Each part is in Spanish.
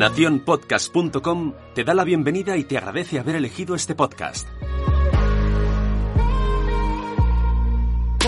Naciónpodcast.com te da la bienvenida y te agradece haber elegido este podcast.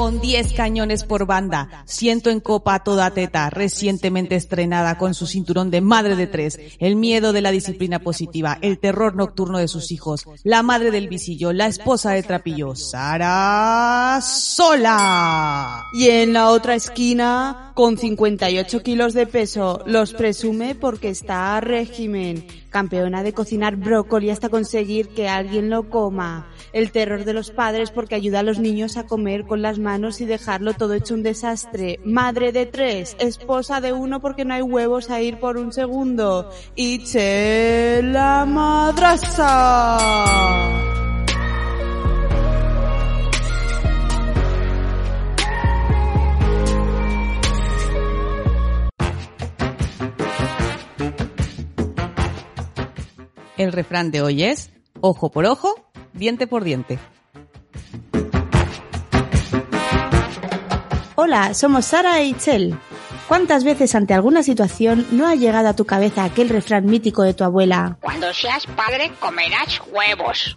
Con 10 cañones por banda, siento en copa toda teta, recientemente estrenada con su cinturón de madre de tres, el miedo de la disciplina positiva, el terror nocturno de sus hijos, la madre del visillo, la esposa de Trapillo, Sara Sola. Y en la otra esquina, con 58 kilos de peso, los presume porque está a régimen, campeona de cocinar brócoli hasta conseguir que alguien lo coma, el terror de los padres porque ayuda a los niños a comer con las manos y dejarlo todo hecho un desastre, madre de tres, esposa de uno porque no hay huevos a ir por un segundo, y la madrasa. El refrán de hoy es, ojo por ojo, diente por diente. Hola, somos Sara e Itzel. ¿Cuántas veces ante alguna situación no ha llegado a tu cabeza aquel refrán mítico de tu abuela? Cuando seas padre comerás huevos.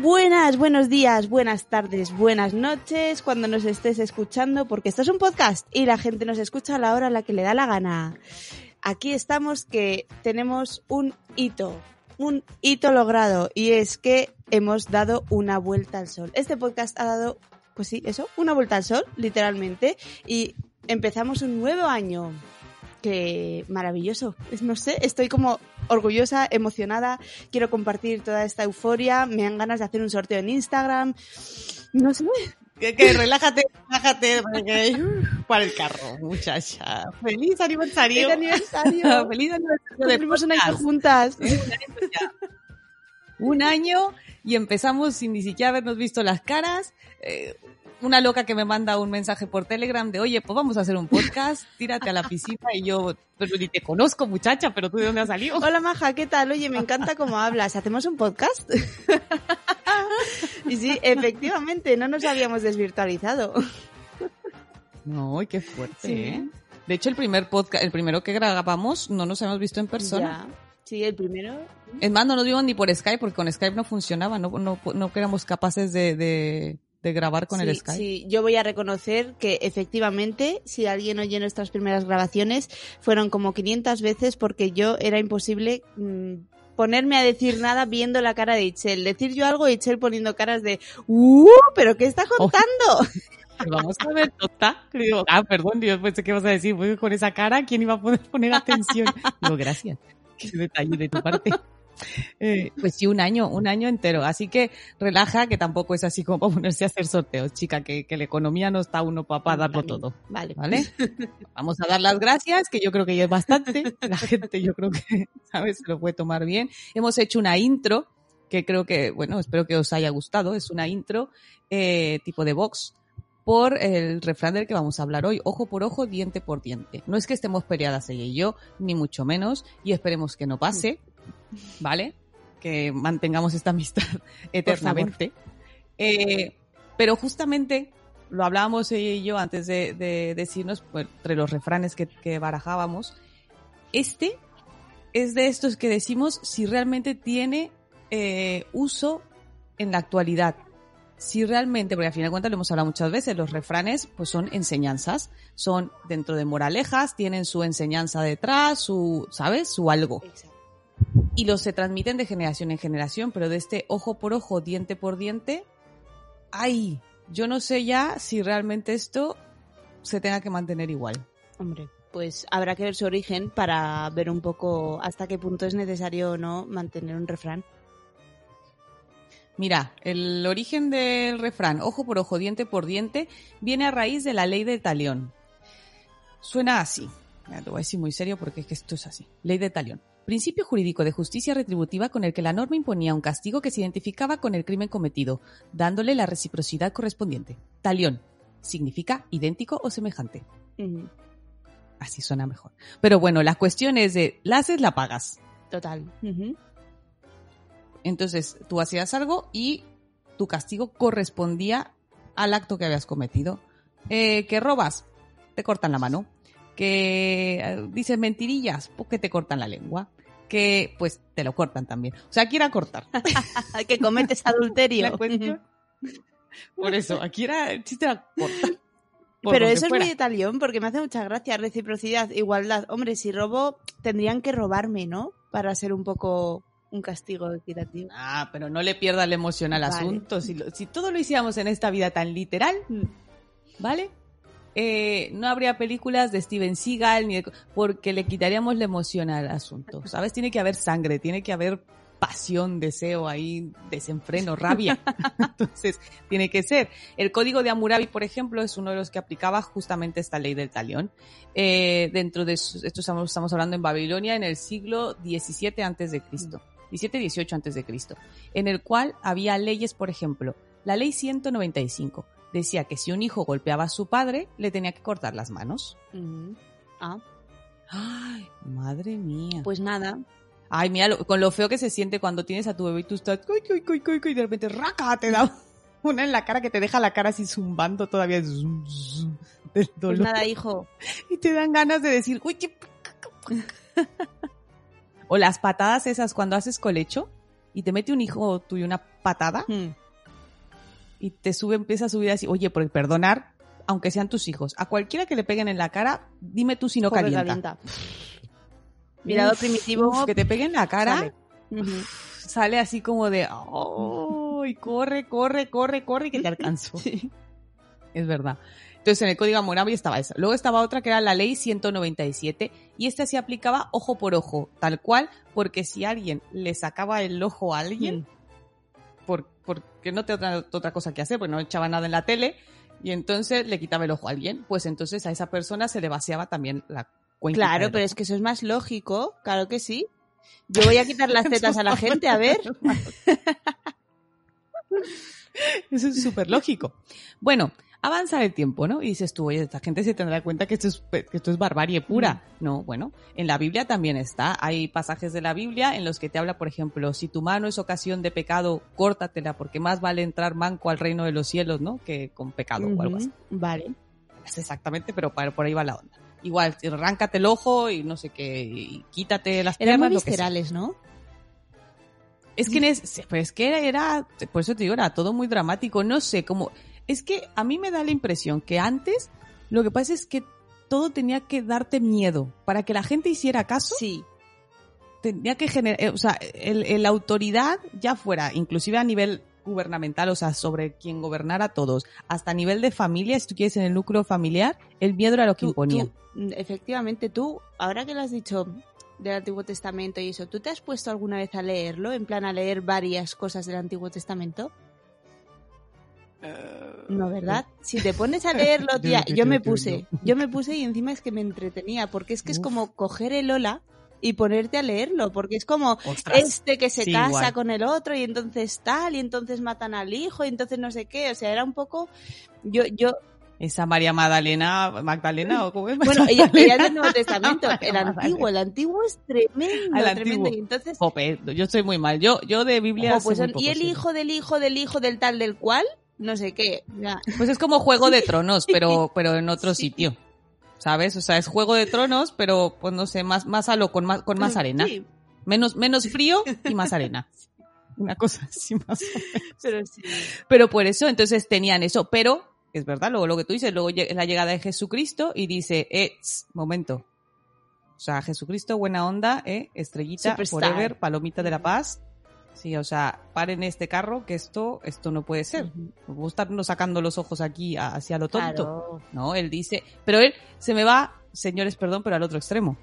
buenas, buenos días, buenas tardes, buenas noches, cuando nos estés escuchando, porque esto es un podcast y la gente nos escucha a la hora a la que le da la gana. Aquí estamos que tenemos un hito, un hito logrado, y es que hemos dado una vuelta al sol. Este podcast ha dado, pues sí, eso, una vuelta al sol, literalmente, y empezamos un nuevo año que maravilloso. No sé, estoy como orgullosa, emocionada, quiero compartir toda esta euforia, me dan ganas de hacer un sorteo en Instagram. No sé. Que, que relájate, relájate, porque, para el carro, muchacha. ¡Feliz aniversario! ¡Feliz aniversario! ¡Feliz aniversario! Cumplimos un año juntas. Un año y empezamos sin ni siquiera habernos visto las caras. Eh, una loca que me manda un mensaje por Telegram de, oye, pues vamos a hacer un podcast, tírate a la piscina y yo, pero ni te conozco muchacha, pero tú de dónde has salido. Hola Maja, ¿qué tal? Oye, me encanta cómo hablas. ¿Hacemos un podcast? y sí, efectivamente, no nos habíamos desvirtualizado. No, qué fuerte, ¿eh? De hecho, el primer podcast, el primero que grabamos, no nos hemos visto en persona. Ya. Sí, el primero. Es más, no nos vimos ni por Skype, porque con Skype no funcionaba, no, no, no éramos capaces de, de, de grabar con sí, el Skype. Sí, yo voy a reconocer que efectivamente, si alguien oye nuestras primeras grabaciones, fueron como 500 veces porque yo era imposible mmm, ponerme a decir nada viendo la cara de Itzel. Decir yo algo y Itzel poniendo caras de ¡Uh! ¿Pero qué está contando? Oh. Vamos a ver, ¿tota? Digo, ah, perdón, Dios, pensé que vas a decir, voy con esa cara, ¿quién iba a poder poner atención? Digo, gracias. Qué detalle de tu parte. Eh, pues sí, un año, un año entero. Así que relaja, que tampoco es así como para ponerse a hacer sorteos, chica, que, que la economía no está uno para darlo todo. Vale. ¿Vale? Vamos a dar las gracias, que yo creo que ya es bastante. La gente yo creo que, ¿sabes? Se lo puede tomar bien. Hemos hecho una intro, que creo que, bueno, espero que os haya gustado. Es una intro eh, tipo de box por el refrán del que vamos a hablar hoy, ojo por ojo, diente por diente. No es que estemos peleadas ella y yo, ni mucho menos, y esperemos que no pase, ¿vale? Que mantengamos esta amistad eternamente. Eh, pero justamente lo hablábamos ella y yo antes de, de decirnos, pues, entre los refranes que, que barajábamos, este es de estos que decimos si realmente tiene eh, uso en la actualidad. si realmente, porque al final de cuentas lo hemos hablado muchas veces, los refranes pues son enseñanzas, son dentro de moralejas, tienen su enseñanza detrás, su, ¿sabes? Su algo. Exacto. Y los se transmiten de generación en generación, pero de este ojo por ojo, diente por diente, ay, yo no sé ya si realmente esto se tenga que mantener igual. Hombre, pues habrá que ver su origen para ver un poco hasta qué punto es necesario o no mantener un refrán. Mira, el origen del refrán, ojo por ojo, diente por diente, viene a raíz de la ley de talión. Suena así. Mira, te voy a decir muy serio porque es que esto es así. Ley de talión. Principio jurídico de justicia retributiva con el que la norma imponía un castigo que se identificaba con el crimen cometido, dándole la reciprocidad correspondiente. Talión. Significa idéntico o semejante. Así suena mejor. Pero bueno, la cuestión es de, la haces, la pagas. Total. Entonces, tú hacías algo y tu castigo correspondía al acto que habías cometido. Eh, que robas, te cortan la mano. Que eh, dices mentirillas, pues que te cortan la lengua. Que pues te lo cortan también. O sea, aquí era cortar. que cometes adulterio. Por eso, aquí era el chiste era cortar. Pero eso es muy italiano porque me hace mucha gracia. Reciprocidad, igualdad. Hombre, si robo, tendrían que robarme, ¿no? Para ser un poco un castigo equitativo. Ah, pero no le pierdas la emoción al Vale. asunto. Si, lo- si todo lo hiciéramos en esta vida tan literal, Mm. ¿vale? Eh, no habría películas de Steven Seagal ni de- porque le quitaríamos la emoción al asunto. ¿Sabes? Tiene que haber sangre, tiene que haber pasión, deseo ahí, desenfreno, rabia. Entonces, tiene que ser. El código de Hammurabi, por ejemplo, es uno de los que aplicaba justamente esta ley del talión. Eh, dentro de esto estamos, estamos hablando en Babilonia en el siglo XVII antes de Cristo. 17 18 antes de Cristo, en el cual había leyes, por ejemplo, la ley 195 decía que si un hijo golpeaba a su padre, le tenía que cortar las manos. Ujú. Ah, Ay, madre mía. pues nada. Ay, mira, lo- con lo feo que se siente cuando tienes a tu bebé y tú estás, cuy, cuy, cuy, cuy, y de repente, raca, te da una en la cara que te deja la cara así zumbando todavía zum, zum, del Pues dolor. nada, hijo. Y te dan ganas de decir, uy, qué... O las patadas esas cuando haces colecho y te mete un hijo tuyo una patada Mm. Y te sube, empieza a subir así, oye, por perdonar, aunque sean tus hijos, a cualquiera que le peguen en la cara, dime tú si no Joder, calienta. calienta. Mirado Uf, primitivo. uf, que te peguen en la cara, sale. así como de, oh, y corre, corre, corre, corre y que te alcanzó. Sí. Es verdad. Entonces en el código Hammurabi estaba esa. Luego estaba otra que era la ley 197 y esta se aplicaba ojo por ojo, tal cual, porque si alguien le sacaba el ojo a alguien, por, porque no tenía otra, cosa que hacer, porque no echaba nada en la tele, y entonces le quitaba el ojo a alguien, pues entonces a esa persona se le vaciaba también la cuenta. Claro, pero es que eso es más lógico. Claro que sí. Yo voy a quitar las tetas a la gente, a ver. Eso es súper lógico. Bueno, avanza el tiempo, ¿no? Y dices tú, oye, esta gente se tendrá cuenta que esto es, que esto es barbarie pura. No, bueno, en la Biblia también está. Hay pasajes de la Biblia en los que te habla, por ejemplo, si tu mano es ocasión de pecado, córtatela, porque más vale entrar manco al reino de los cielos, ¿no? Que con pecado o algo así. Vale. Es exactamente, pero para- por ahí va la onda. Igual, arráncate el ojo y no sé qué, y quítate las Eran piernas, viscerales, ¿no? Es que, es- pues es que era, por eso te digo, era todo muy dramático. No sé, como, es que a mí me da la impresión que antes lo que pasa es que todo tenía que darte miedo. Para que la gente hiciera caso, Sí. tenía que generar, o sea, la autoridad ya fuera, inclusive a nivel gubernamental, o sea, sobre quien gobernara a todos, hasta a nivel de familia, si tú quieres en el núcleo familiar, el miedo era lo que Tú- imponía. tú, mm, efectivamente, tú, ahora que lo has dicho del Antiguo Testamento y eso, ¿tú te has puesto alguna vez a leerlo? En plan, a leer varias cosas del Antiguo Testamento. No, ¿verdad? Si te pones a leerlo, tía, yo me puse, yo me puse y encima es que me entretenía, porque es que es como coger el Ola y ponerte a leerlo, porque es como Ostras. este que se Sí, casa igual. con el otro y entonces tal y entonces matan al hijo y entonces no sé qué, o sea, era un poco yo yo Esa María Magdalena, Magdalena, o cómo es? bueno, ella, Magdalena. ella es del Nuevo Testamento, el antiguo, el antiguo es tremendo, tremendo antiguo. y entonces Jope, yo estoy muy mal. Yo, yo de Biblia. ojo, pues muy y el sí. hijo del hijo del hijo del tal del cual, no sé qué, ya. Pues es como Juego de Tronos, pero, pero en otro sitio. ¿Sabes? O sea, es Juego de Tronos, pero pues no sé, más, más a lo con más, con más arena. Sí. Menos, menos frío y más arena. Una cosa así más o menos. Pero sí. Pero por eso, entonces tenían eso. Pero, es verdad, luego lo que tú dices, luego llega la llegada de Jesucristo y dice, eh, momento. O sea, Jesucristo, buena onda, eh, estrellita, Superstar. forever, palomita de la paz. Sí, o sea, paren este carro, que esto, esto no puede ser. No puedo estarnos sacando los ojos aquí hacia lo tonto. Claro. No, él dice, pero él se me va, señores, perdón, pero al otro extremo.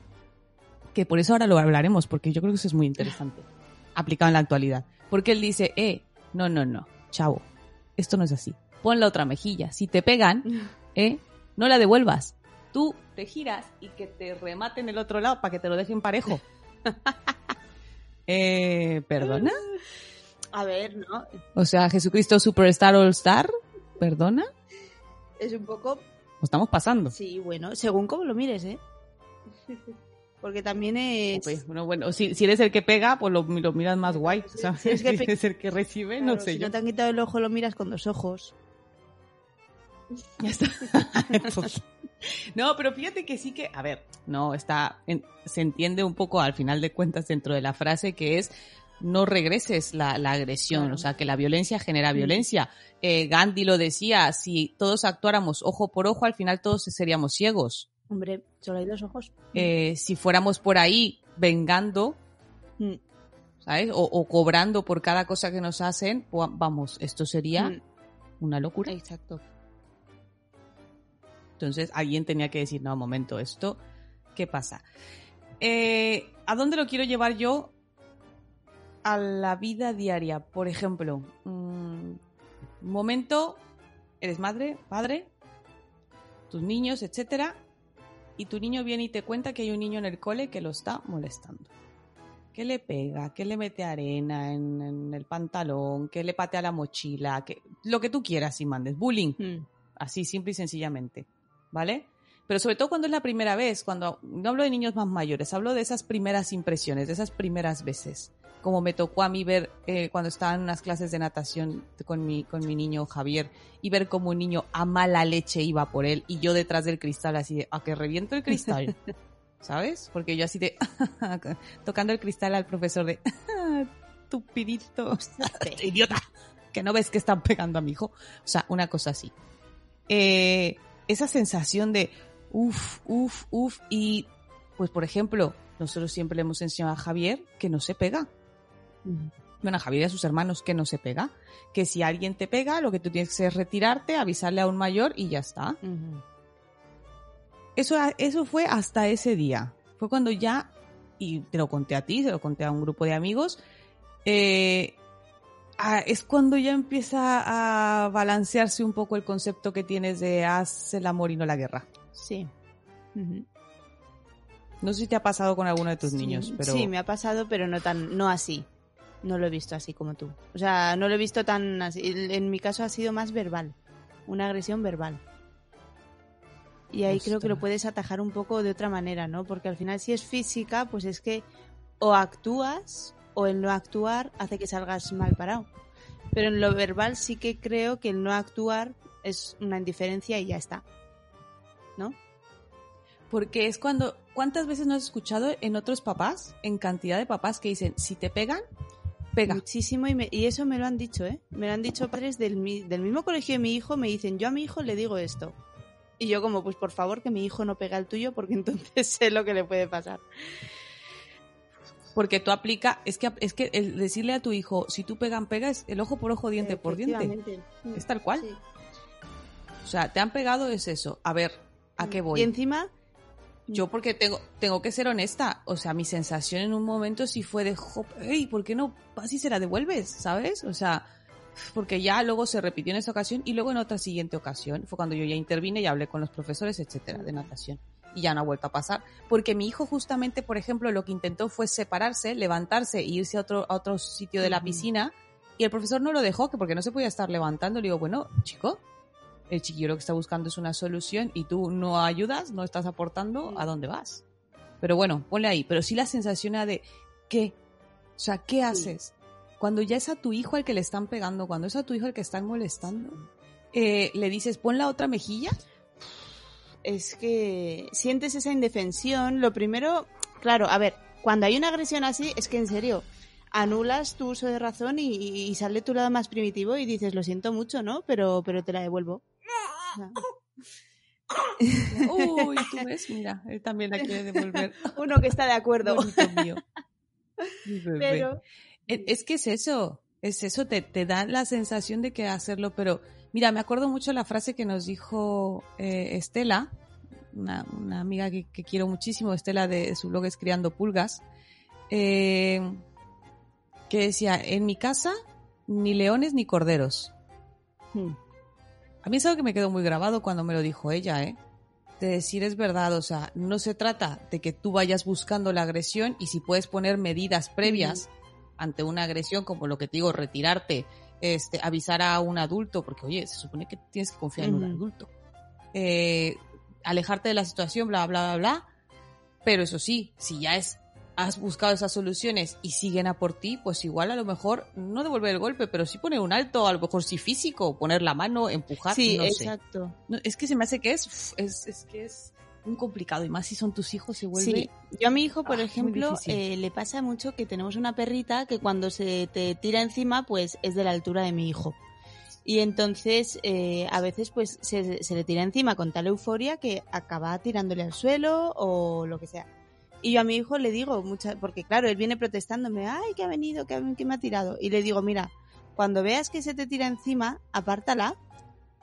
Que por eso ahora lo hablaremos, porque yo creo que eso es muy interesante, aplicado en la actualidad. Porque él dice, eh, no, no, no, chavo, esto no es así. Pon la otra mejilla. Si te pegan, eh, no la devuelvas. Tú te giras y que te rematen el otro lado para que te lo dejen parejo. eh, ¿perdona? A ver, ¿no? O sea, Jesucristo Superstar All Star, ¿perdona? Es un poco Lo estamos pasando. Sí, bueno, según cómo lo mires, ¿eh? Porque también es... Pues, bueno, bueno, si, si eres el que pega, pues lo, lo miras más guay. Si- ¿sabes? si es que Si eres el que recibe, no sé si yo. no te han quitado el ojo, lo miras con dos ojos. Ya está. Entonces- no, pero fíjate que sí que, a ver, no, está, en- se entiende un poco al final de cuentas dentro de la frase que es no regreses la, la agresión, Claro. o sea, que la violencia genera violencia. Eh, Gandhi lo decía, si todos actuáramos ojo por ojo, al final todos seríamos ciegos. Hombre, solo hay dos ojos. Eh, si fuéramos por ahí vengando, Mm. ¿sabes? O, o cobrando por cada cosa que nos hacen, pues, vamos, esto sería Mm. una locura. Exacto. Entonces alguien tenía que decir, no, un momento, esto, ¿qué pasa? Eh, ¿A dónde lo quiero llevar yo? A la vida diaria. Por ejemplo, mm, un momento, eres madre, padre, tus niños, etcétera, y tu niño viene y te cuenta que hay un niño en el cole que lo está molestando. Que le pega, que le mete arena en, en el pantalón, que le patea la mochila, que lo que tú quieras y mandes. Bullying. Mm. Así, simple y sencillamente. ¿Vale? Pero sobre todo cuando es la primera vez, cuando no hablo de niños más mayores, hablo de esas primeras impresiones, de esas primeras veces. Como me tocó a mí ver eh, cuando estaba en unas clases de natación con mi, con mi niño Javier y ver como un niño a mala leche iba por él y yo detrás del cristal así de, a que reviento el cristal. ¿Sabes? Porque yo así de, tocando el cristal al profesor de, estupidito, idiota, que no ves que están pegando a mi hijo. O sea, una cosa así. Eh, esa sensación de uff, uff, uff. Y, pues, por ejemplo, nosotros siempre le hemos enseñado a Javier que no se pega. Bueno, a Javier y a sus hermanos que no se pega. Que si alguien te pega, lo que tú tienes que hacer es retirarte, avisarle a un mayor y ya está. Eso, eso fue hasta ese día. Fue cuando ya, y te lo conté a ti, se lo conté a un grupo de amigos, eh, ah, es cuando ya empieza a balancearse un poco el concepto que tienes de haz el amor y no la guerra. Sí. No sé si te ha pasado con alguno de tus Sí, niños, pero Sí, me ha pasado, pero no tan, no así. No lo he visto así como tú. O sea, no lo he visto tan así. En mi caso ha sido más verbal. Una agresión verbal. Y ahí creo que lo puedes atajar un poco de otra manera, ¿no? Porque al final si es física, pues es que o actúas o el no actuar hace que salgas mal parado. Pero en lo verbal sí que creo que el no actuar es una indiferencia y ya está. ¿No? porque es cuando, ¿cuántas veces no has escuchado en otros papás, en cantidad de papás que dicen, si te pegan, pega? Muchísimo y, me- y eso me lo han dicho, ¿eh? Me lo han dicho padres del, del mismo colegio de mi hijo, me dicen, yo a mi hijo le digo esto. Y yo como, pues por favor que mi hijo no pega el tuyo porque entonces sé lo que le puede pasar. Porque tú aplica, es que, es que el decirle a tu hijo, si tú pegan, pega, es el ojo por ojo, diente por diente. Es tal cual. Sí. O sea, te han pegado, es eso. A ver, ¿a qué voy? Y encima, Yo porque tengo, tengo que ser honesta. O sea, mi sensación en un momento sí fue de, "Jo, hey, ¿por qué no vas y se la devuelves? ¿Sabes? O sea, porque ya luego se repitió en esa ocasión y luego en otra siguiente ocasión fue cuando yo ya intervine y hablé con los profesores, etcétera, de natación. Y ya no ha vuelto a pasar. Porque mi hijo justamente, por ejemplo, lo que intentó fue separarse, levantarse e irse a otro, a otro sitio de la piscina y el profesor no lo dejó, que porque no se podía estar levantando. Le digo, bueno, chico, el chiquillo lo que está buscando es una solución y tú no ayudas, no estás aportando, ¿a dónde vas? Pero bueno, ponle ahí. Pero sí la sensación de, ¿qué? O sea, ¿qué haces? Cuando ya es a tu hijo al que le están pegando, cuando es a tu hijo al que están molestando, eh, le dices, pon la otra mejilla. Es que sientes esa indefensión. Lo primero, claro, a ver, cuando hay una agresión así, es que en serio, anulas tu uso de razón y, y sale tu lado más primitivo y dices, lo siento mucho, ¿no? Pero, pero te la devuelvo. Uy, tú ves, mira, él también la quiere devolver. uno que está de acuerdo. Mío. Pero E- Es que es eso, es eso, te, te da la sensación de que hacerlo, pero mira, me acuerdo mucho la frase que nos dijo eh, Estela, una, una amiga que, que quiero muchísimo, Estela de su blog es Criando Pulgas, eh, que decía, en mi casa ni leones ni corderos. hmm, A mí es algo que me quedó muy grabado cuando me lo dijo ella, ¿eh? De decir es verdad, o sea, no se trata de que tú vayas buscando la agresión y si puedes poner medidas previas ante una agresión, como lo que te digo, retirarte, este, avisar a un adulto, porque oye, se supone que tienes que confiar en un adulto. Eh, alejarte de la situación, bla, bla, bla, bla. Pero eso sí, si ya es, has buscado esas soluciones y siguen a por ti, pues igual a lo mejor no devolver el golpe, pero sí poner un alto, a lo mejor sí físico, poner la mano, empujar, sí, no sé. exacto. No, es que se me hace que es, es, es que es muy complicado y más si son tus hijos se vuelve. Sí, yo a mi hijo, por Ah, ejemplo, eh, le pasa mucho que tenemos una perrita que cuando se te tira encima, pues es de la altura de mi hijo. Y entonces, eh, a veces, pues se, se le tira encima con tal euforia que acaba tirándole al suelo o lo que sea. Y yo a mi hijo le digo, mucha, porque claro, él viene protestándome, ay, que ha venido, que me ha tirado. Y le digo, mira, cuando veas que se te tira encima, apártala.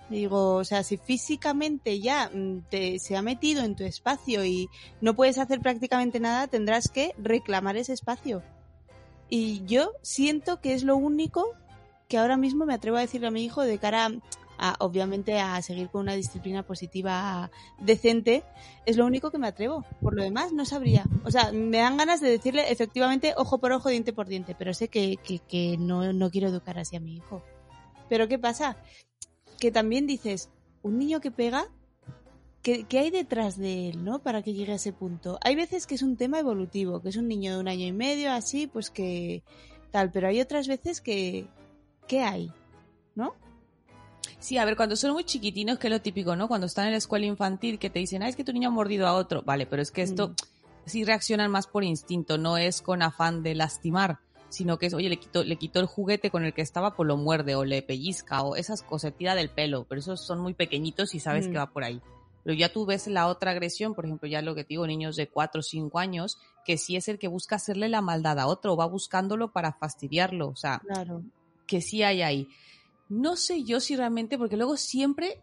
Digo, o sea, si físicamente ya mm, te, se ha metido en tu espacio y no puedes hacer prácticamente nada, tendrás que reclamar ese espacio. Y yo siento que es lo único que ahora mismo me atrevo a decirle a mi hijo de cara a, obviamente, a seguir con una disciplina positiva decente, es lo único que me atrevo. Por lo demás, no sabría. O sea, me dan ganas de decirle efectivamente ojo por ojo, diente por diente, pero sé que, que, que no, no quiero educar así a mi hijo. Pero ¿qué pasa? Que también dices, un niño que pega, ¿qué, qué hay detrás de él, no? Para que llegue a ese punto. Hay veces que es un tema evolutivo, que es un niño de un año y medio, así, pues que tal, pero hay otras veces que, ¿qué hay? ¿No? Sí, a ver, cuando son muy chiquitinos, que es lo típico, ¿no? Cuando están en la escuela infantil, que te dicen, ah, es que tu niño ha mordido a otro. Vale, pero es que esto Mm. sí reaccionan más por instinto, no es con afán de lastimar, sino que es, oye, le quitó, le quitó el juguete con el que estaba, pues lo muerde, o le pellizca, o esas cosas, tira del pelo, pero esos son muy pequeñitos y sabes Mm. que va por ahí. Pero ya tú ves la otra agresión, por ejemplo, ya lo que te digo, niños de 4 o 5 años, que sí es el que busca hacerle la maldad a otro, va buscándolo para fastidiarlo, o sea, Claro. que sí hay ahí. No sé yo si realmente, porque luego siempre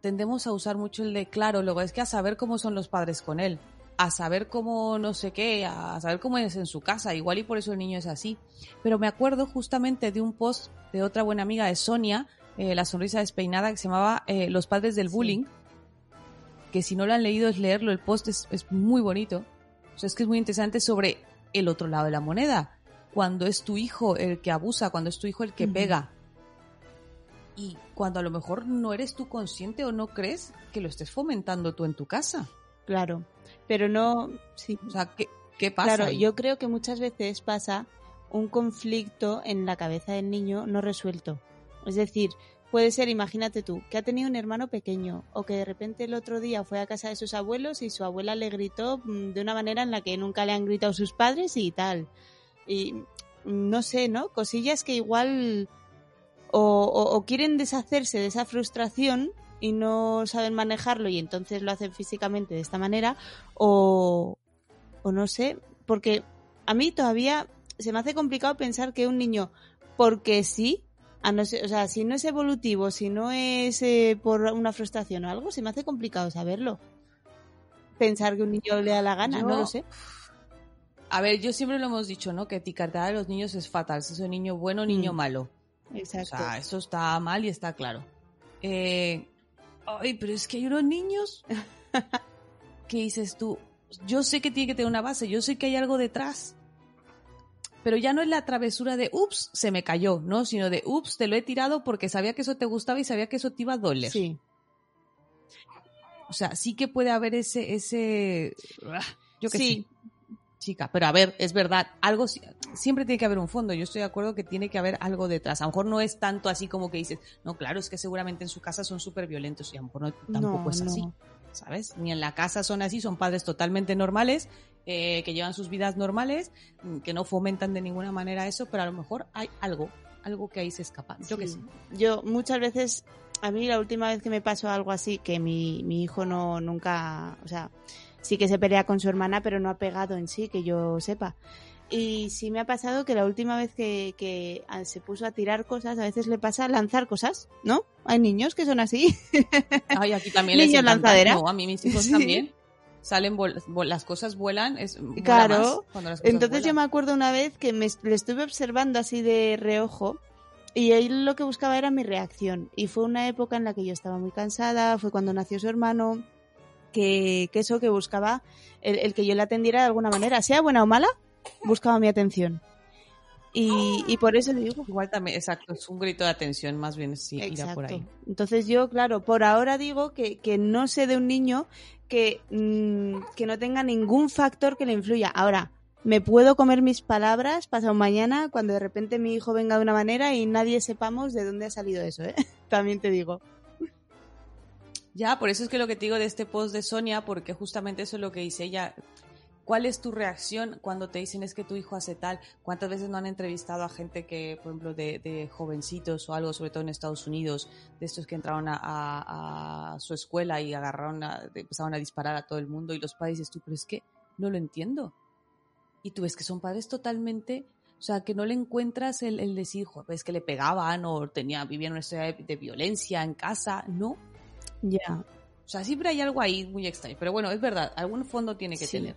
tendemos a usar mucho el de claro, luego es que a saber cómo son los padres con él, a saber cómo no sé qué, a saber cómo es en su casa, igual y por eso el niño es así. Pero me acuerdo justamente de un post de otra buena amiga de Sonia, eh, La Sonrisa Despeinada, que se llamaba eh, Los Padres del Sí. Bullying, que si no lo han leído es leerlo, el post es, es muy bonito. O sea, es que es muy interesante sobre el otro lado de la moneda. Cuando es tu hijo el que abusa, cuando es tu hijo el que pega. Y cuando a lo mejor no eres tú consciente o no crees que lo estés fomentando tú en tu casa. Claro. Pero no, sí. O sea, ¿qué, qué pasa? Claro, ahí? yo creo que muchas veces pasa un conflicto en la cabeza del niño no resuelto. Es decir, puede ser, imagínate tú, que ha tenido un hermano pequeño o que de repente el otro día fue a casa de sus abuelos y su abuela le gritó mm, de una manera en la que nunca le han gritado sus padres y tal. Y mm, no sé, ¿no? Cosillas que igual o, o- o quieren deshacerse de esa frustración y no saben manejarlo y entonces lo hacen físicamente de esta manera o, o no sé, porque a mí todavía se me hace complicado pensar que un niño, porque sí, a no ser, o sea, si no es evolutivo, si no es eh, por una frustración o algo, se me hace complicado saberlo. Pensar que un niño le da la gana, Yo- no lo sé. A ver, yo siempre lo hemos dicho, ¿no? Que etiquetar a los niños es fatal. Si es un niño bueno o niño Mm. malo. Exacto. O sea, eso está mal y está claro. Eh, ay, pero es que hay unos niños que dices tú, yo sé que tiene que tener una base, yo sé que hay algo detrás. Pero ya no es la travesura de, ups, se me cayó, ¿no? Sino de, ups, te lo he tirado porque sabía que eso te gustaba y sabía que eso te iba a doler. sí, O sea, sí que puede haber ese, ese, yo Sí. Chica. Pero a ver, es verdad, algo si- siempre tiene que haber un fondo. Yo estoy de acuerdo que tiene que haber algo detrás. A lo mejor no es tanto así como que dices, no, claro, es que seguramente en su casa son súper violentos y a lo mejor no, tampoco no, es así. no. ¿sabes? Ni en la casa son así, son padres totalmente normales, eh, que llevan sus vidas normales, mm, que no fomentan de ninguna manera eso, pero a lo mejor hay algo, algo que ahí se escapa. Yo que sí. Yo muchas veces, a mí la última vez que me pasó algo así, que mi, mi hijo no nunca, o sea, sí que se pelea con su hermana, pero no ha pegado en sí, que yo sepa. Y sí me ha pasado que la última vez que, que ah, se puso a tirar cosas, a veces le pasa lanzar cosas, ¿no? Hay niños que son así. Ay, aquí también Niño les lanzadera. No, a mí mis hijos Sí. también. Salen, las cosas vuelan, es Claro. las cosas Entonces yo me acuerdo una vez que me, le estuve observando así de reojo y él lo que buscaba era mi reacción. Y fue una época en la que yo estaba muy cansada, fue cuando nació su hermano, que, que eso que buscaba, el, el que yo le atendiera de alguna manera, sea buena o mala, buscaba mi atención. Y, y por eso digo, Igual también, exacto, es un grito de atención, más bien sí, irá por ahí. Exacto. Entonces yo, claro, por ahora digo que, que no sé de un niño que, mm, que no tenga ningún factor que le influya. Ahora, me puedo comer mis palabras pasado mañana cuando de repente mi hijo venga de una manera y nadie sepamos de dónde ha salido eso, ¿eh? También te digo. Ya, por eso es que lo que te digo de este post de Sonia, porque justamente eso es lo que dice ella. ¿Cuál es tu reacción cuando te dicen es que tu hijo hace tal? ¿Cuántas veces no han entrevistado a gente que, por ejemplo, de, jovencitos o algo, sobre todo en Estados Unidos, de estos que entraron a, su escuela y agarraron, a, empezaron a disparar a todo el mundo y los padres dices tú, pero es que no lo entiendo. Y tú ves que son padres totalmente, o sea, que no le encuentras el, el decir, "Jo, es que le pegaban o tenía, vivían una historia de violencia en casa. No, Ya. o sea, siempre hay algo ahí muy extraño. Pero bueno, es verdad, algún fondo tiene que Sí. tener.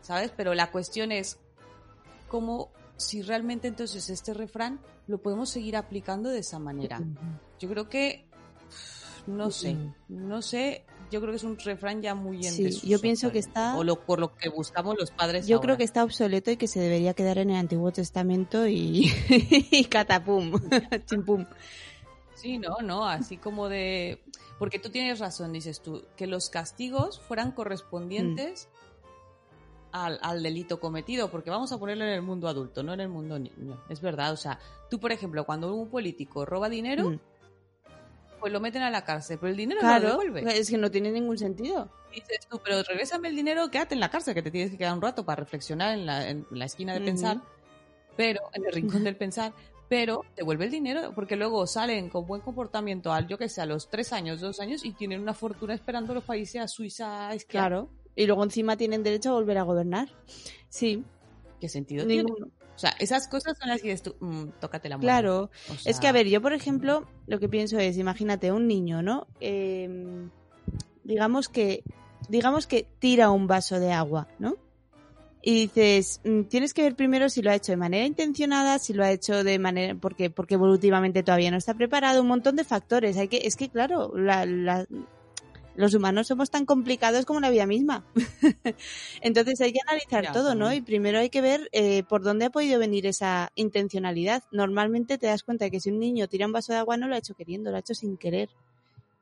¿Sabes? Pero la cuestión es cómo, si realmente entonces este refrán lo podemos seguir aplicando de esa manera. Yo creo que, no sé, no sé, yo creo que es un refrán ya muy en Sí, desuso, yo pienso que está- O lo, por lo que buscamos los padres Yo ahora. creo que está obsoleto y que se debería quedar en el Antiguo Testamento y, y catapum, chimpum. Sí, no, no, así como de... Porque tú tienes razón, dices tú, que los castigos fueran correspondientes Mm. al, al delito cometido, porque vamos a ponerlo en el mundo adulto, no en el mundo niño. Es verdad, o sea, tú, por ejemplo, cuando un político roba dinero, Mm. pues lo meten a la cárcel, pero el dinero no lo devuelve. es que no tiene ningún sentido. Dices tú, pero regrésame el dinero, quédate en la cárcel, que te tienes que quedar un rato para reflexionar en la, en la esquina de pensar, pero en el rincón del pensar, pero devuelve el dinero, porque luego salen con buen comportamiento al, yo que sé, a los tres años, dos años, y tienen una fortuna esperando los países a Suiza, a esquiar. Claro. Y luego encima tienen derecho a volver a gobernar. Sí, ¿Qué sentido tiene? ninguno. O sea, esas cosas son las que dices tú, mm, tócate la mano. Claro. O Es que, a ver, yo, por ejemplo, lo que pienso es, imagínate, un niño, ¿no? Eh, digamos que digamos que tira un vaso de agua, ¿no? Y dices, mm, tienes que ver primero si lo ha hecho de manera intencionada, si lo ha hecho de manera, porque, porque evolutivamente todavía no está preparado, un montón de factores. Hay que, es que claro, la- la- los humanos somos tan complicados como la vida misma. Entonces hay que analizar Ya, todo, ¿no? Y primero hay que ver eh, por dónde ha podido venir esa intencionalidad. Normalmente te das cuenta de que si un niño tira un vaso de agua no lo ha hecho queriendo, lo ha hecho sin querer.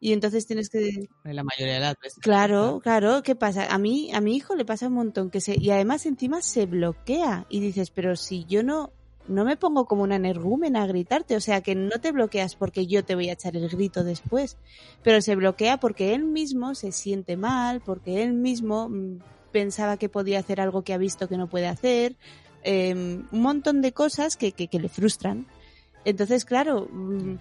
Y entonces tienes que en la mayoría de las veces. Claro, claro, ¿qué pasa? A mí, a mi hijo le pasa un montón que se, y además encima se bloquea y dices, pero si yo no, no me pongo como una energúmena a gritarte, o sea que no te bloqueas porque yo te voy a echar el grito después, pero se bloquea porque él mismo se siente mal, porque él mismo mm, pensaba que podía hacer algo que ha visto que no puede hacer, eh, un montón de cosas que, que, que le frustran. Entonces, claro, mm,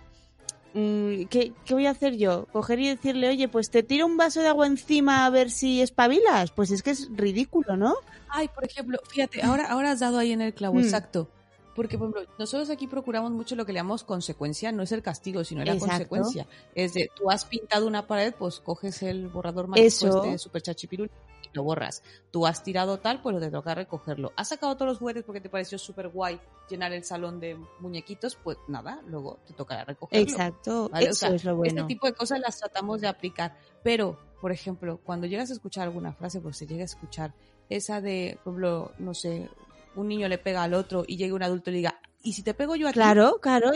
¿qué, ¿qué voy a hacer yo? Coger y decirle, oye, pues te tiro un vaso de agua encima a ver si espabilas. Pues es que es ridículo, ¿no? Ay, por ejemplo, fíjate, ahora, ahora has dado ahí en el clavo, Mm. exacto. Porque, por ejemplo, nosotros aquí procuramos mucho lo que le llamamos consecuencia, no es el castigo, sino la Exacto. consecuencia. Es de, tú has pintado una pared, pues coges el borrador Eso. mágico este super chachipirul lo borras. Tú has tirado tal, pues te toca recogerlo. Has sacado todos los juguetes porque te pareció súper guay llenar el salón de muñequitos, pues nada, luego te tocará recogerlo. Exacto, ¿vale? O eso sea, es lo bueno. Este tipo de cosas las tratamos de aplicar. Pero, por ejemplo, cuando llegas a escuchar alguna frase, pues se llega a escuchar esa de, por ejemplo, no sé, un niño le pega al otro y llega un adulto y le diga, ¿y si te pego yo a ti? Claro, claro,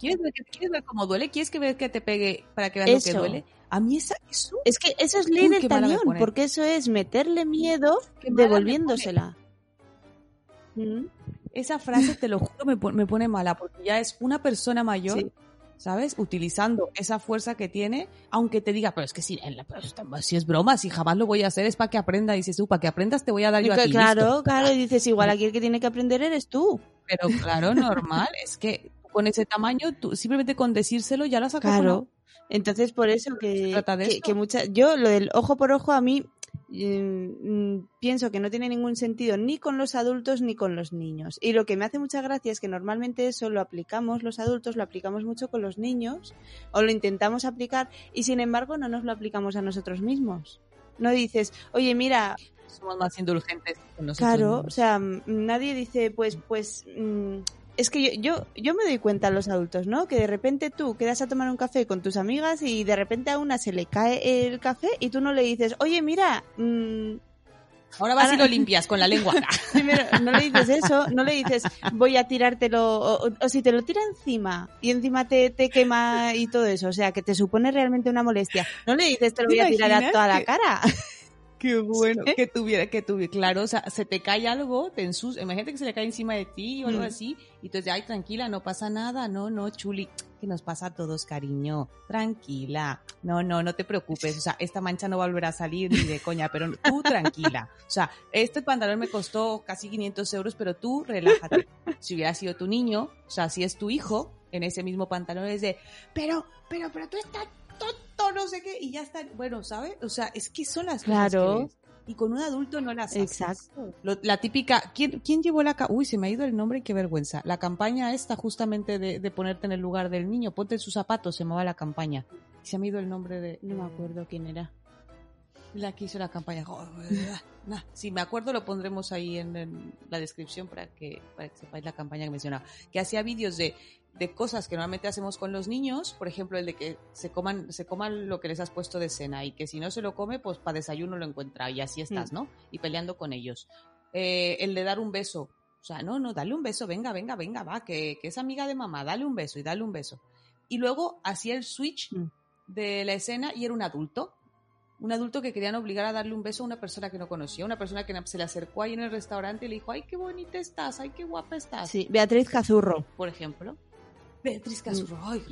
¿Quieres ver, ¿Quieres ver cómo duele? ¿Quieres que ver que te pegue para que veas lo que duele? A mí esa, eso es que eso es ley Uy, del talión, porque eso es meterle miedo devolviéndosela. Mm, Esa frase, te lo juro, me, me pone mala, porque ya es una persona mayor Sí. ¿sabes? Utilizando esa fuerza que tiene, aunque te diga, pero es que si, en la- si es broma, si jamás lo voy a hacer, es para que aprenda. Y dices tú, para que aprendas te voy a dar yo a ti. claro, listo". claro, y dices, igual aquí el que tiene que aprender eres tú. Pero claro, normal, es que con ese tamaño, tú simplemente con decírselo ya lo has Claro. Entonces, por eso que, trata de que, esto. que mucha, yo lo del ojo por ojo a mí eh, mm, pienso que no tiene ningún sentido ni con los adultos ni con los niños. Y lo que me hace mucha gracia es que normalmente eso lo aplicamos los adultos, lo aplicamos mucho con los niños o lo intentamos aplicar y sin embargo no nos lo aplicamos a nosotros mismos. No dices, oye, mira, Somos más indulgentes con nosotros Claro, o sea, mm, nadie dice, pues, pues, mm, es que yo, yo, yo me doy cuenta los adultos, ¿no? Que de repente tú quedas a tomar un café con tus amigas y de repente a una se le cae el café y tú no le dices, oye, mira, mm, Ahora vas y ahora- lo limpias con la lengua. primero, no le dices eso, no le dices, voy a tirártelo, o, o- o si te lo tira encima y encima te, te quema y todo eso, o sea, que te supone realmente una molestia, no le dices, te lo ¿Te voy a tirar a toda la cara. Qué bueno que tuviera, que tuviera, claro, o sea, se te cae algo, te ensucia, imagínate que se le cae encima de ti o algo Mm. así, y entonces, ay, tranquila, no pasa nada, no, no, chuli, que nos pasa a todos, cariño, tranquila, no, no, no te preocupes, o sea, esta mancha no va a volver a salir ni de coña, pero tú tranquila, o sea, este pantalón me costó casi 500 euros, pero tú relájate, si hubiera sido tu niño, o sea, si es tu hijo, en ese mismo pantalón es de, pero, pero, pero tú estás no sé qué, y ya está, bueno, ¿sabes? O sea, es que son las cosas Claro. que ves. Y con un adulto no las haces. Exacto. Lo- la típica, ¿quién, ¿quién llevó la... Uy, se me ha ido el nombre, qué vergüenza. La campaña esta justamente de, de ponerte en el lugar del niño, ponte en sus zapatos, se llamaba la campaña. Se me ha ido el nombre de... No me acuerdo quién era. La que hizo la campaña. Nah, si me acuerdo lo pondremos ahí en, en la descripción para que, para que sepáis la campaña que mencionaba. Que hacía vídeos de, de cosas que normalmente hacemos con los niños, por ejemplo el de que se coman, se coman lo que les has puesto de cena y que si no se lo come, pues para desayuno lo encuentra y así estás, Mm. ¿no? Y peleando con ellos. Eh, el de dar un beso. O sea, no, no, dale un beso, venga, venga, venga, va, que, que es amiga de mamá, dale un beso y dale un beso. Y luego hacía el switch Mm. de la escena y era un adulto. Un adulto que querían obligar a darle un beso a una persona que no conocía, una persona que se le acercó ahí en el restaurante y le dijo, ay, qué bonita estás, ay, qué guapa estás, Sí, Beatriz Cazurro. por ejemplo. Beatriz gracias.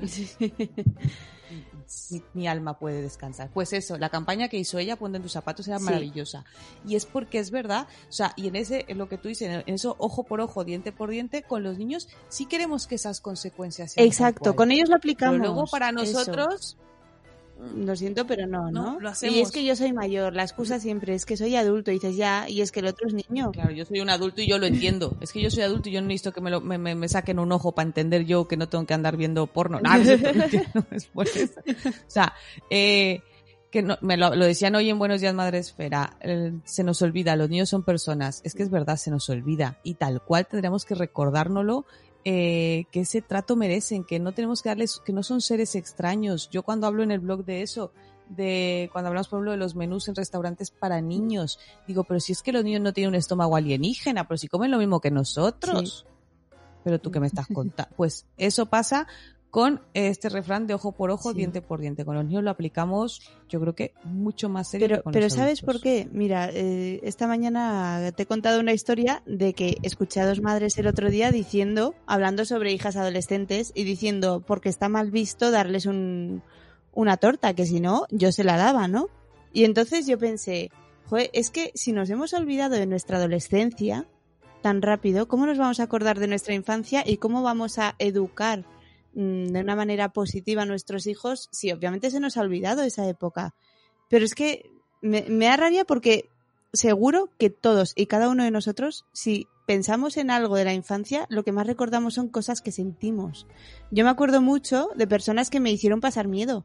Sí. mi, mi alma puede descansar. Pues eso, la campaña que hizo ella, Ponte en tus zapatos, era Sí. maravillosa. Y es porque es verdad, o sea, y en ese, en lo que tú dices, en eso ojo por ojo, diente por diente, con los niños sí queremos que esas consecuencias sean Exacto, con ellos lo Pero aplicamos. luego para Eso. Lo siento, pero no, ¿no? No, lo Y es que yo soy mayor, la excusa siempre es que soy adulto, y dices ya, y es que el otro es niño. Claro, yo soy un adulto y yo lo entiendo. Es que yo soy adulto y yo no necesito que me, lo- me, me- me saquen un ojo para entender yo que no tengo que andar viendo porno. No, no, es cierto, no es por eso. O sea, eh, que no, me lo, lo decían hoy en Buenos Días Madre Esfera, eh, se nos olvida, los niños son personas. Es que es verdad, se nos olvida. Y tal cual tendríamos que recordárnoslo eh, que ese trato merecen, que no tenemos que darles, que no son seres extraños. Yo cuando hablo en el blog de eso, de cuando hablamos por ejemplo de los menús en restaurantes para niños, digo, pero si es que los niños no tienen un estómago alienígena, pero si comen lo mismo que nosotros. Pero tú que me estás contando, pues eso pasa con este refrán de ojo por ojo, Sí. diente por diente. Con los niños lo aplicamos, yo creo que mucho más serio. que Pero, con pero los ¿sabes adultos. por qué? Mira, eh, esta mañana te he contado una historia de que escuché a dos madres el otro día diciendo, hablando sobre hijas adolescentes y diciendo, porque está mal visto darles un, una torta, que si no, yo se la daba, ¿no? Y entonces yo pensé, joder, es que si nos hemos olvidado de nuestra adolescencia tan rápido, ¿cómo nos vamos a acordar de nuestra infancia y cómo vamos a educar de una manera positiva a nuestros hijos si obviamente se nos ha olvidado esa época? Pero es que me, me da rabia porque seguro que todos y cada uno de nosotros, si pensamos en algo de la infancia, lo que más recordamos son cosas que sentimos. Yo me acuerdo mucho de personas que me hicieron pasar miedo.